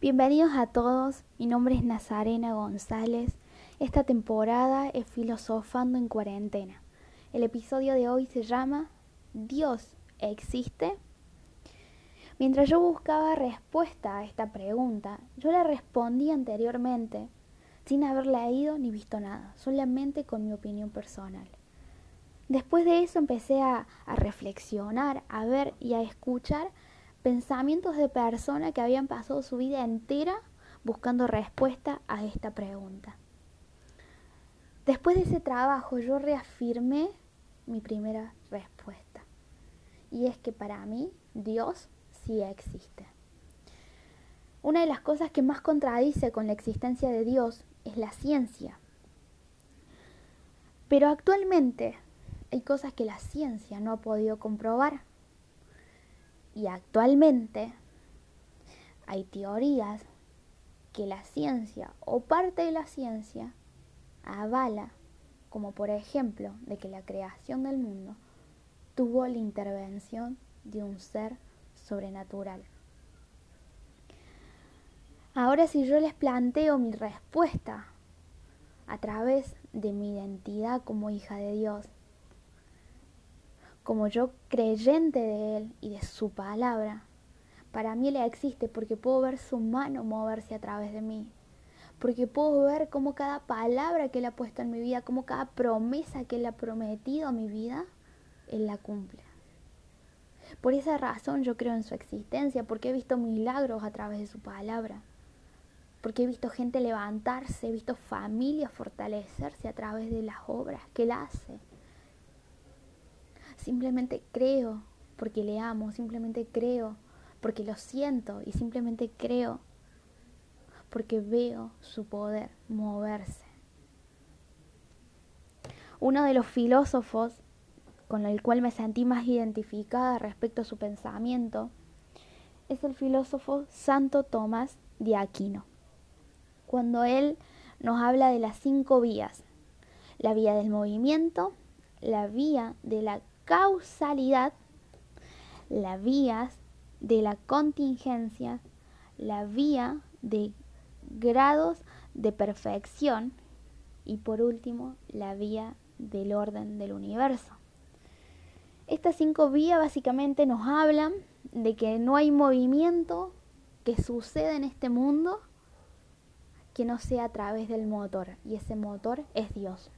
Bienvenidos a todos, mi nombre es Nazarena González. Esta temporada es Filosofando en Cuarentena. El episodio de hoy se llama ¿Dios existe? Mientras yo buscaba respuesta a esta pregunta, yo la respondí anteriormente sin haber leído ni visto nada, solamente con mi opinión personal. Después de eso empecé a, a reflexionar, a ver y a escuchar pensamientos de personas que habían pasado su vida entera buscando respuesta a esta pregunta. Después de ese trabajo yo reafirmé mi primera respuesta. Y es que para mí Dios sí existe. Una de las cosas que más contradice con la existencia de Dios es la ciencia. Pero actualmente hay cosas que la ciencia no ha podido comprobar. Y actualmente hay teorías que la ciencia o parte de la ciencia avala, como por ejemplo de que la creación del mundo tuvo la intervención de un ser sobrenatural. Ahora si yo les planteo mi respuesta a través de mi identidad como hija de Dios, como yo creyente de Él y de su palabra, para mí Él existe porque puedo ver su mano moverse a través de mí, porque puedo ver cómo cada palabra que Él ha puesto en mi vida, cómo cada promesa que Él ha prometido a mi vida, Él la cumple. Por esa razón yo creo en su existencia, porque he visto milagros a través de su palabra, porque he visto gente levantarse, he visto familias fortalecerse a través de las obras que Él hace Simplemente creo porque le amo, simplemente creo porque lo siento y simplemente creo porque veo su poder moverse. Uno de los filósofos con el cual me sentí más identificada respecto a su pensamiento es el filósofo Santo Tomás de Aquino. Cuando él nos habla de las cinco vías, la vía del movimiento, la vía de la causalidad, la vía de la contingencia, la vía de grados de perfección y por último la vía del orden del universo. Estas cinco vías básicamente nos hablan de que no hay movimiento que suceda en este mundo que no sea a través del motor y ese motor es Dios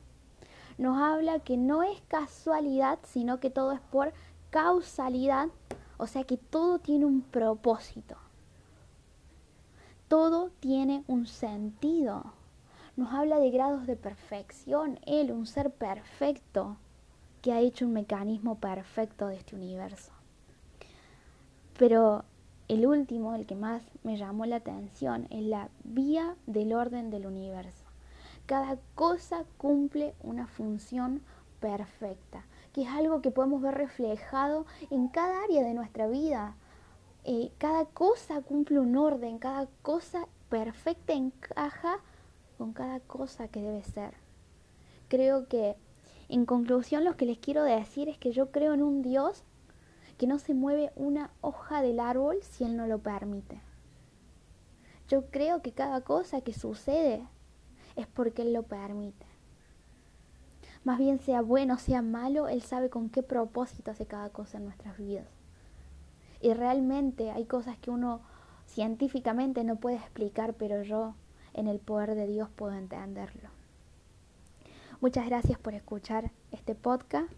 nos habla que no es casualidad, sino que todo es por causalidad, o sea que todo tiene un propósito. Todo tiene un sentido. Nos habla de grados de perfección, Él, un ser perfecto, que ha hecho un mecanismo perfecto de este universo. Pero el último, el que más me llamó la atención, es la vía del orden del universo. Cada cosa cumple una función perfecta, que es algo que podemos ver reflejado en cada área de nuestra vida. Eh, cada cosa cumple un orden, cada cosa perfecta encaja con cada cosa que debe ser. Creo que, en conclusión, lo que les quiero decir es que yo creo en un Dios que no se mueve una hoja del árbol si Él no lo permite. Yo creo que cada cosa que sucede es porque Él lo permite. Más bien sea bueno, sea malo, Él sabe con qué propósito hace cada cosa en nuestras vidas. Y realmente hay cosas que uno científicamente no puede explicar, pero yo en el poder de Dios puedo entenderlo. Muchas gracias por escuchar este podcast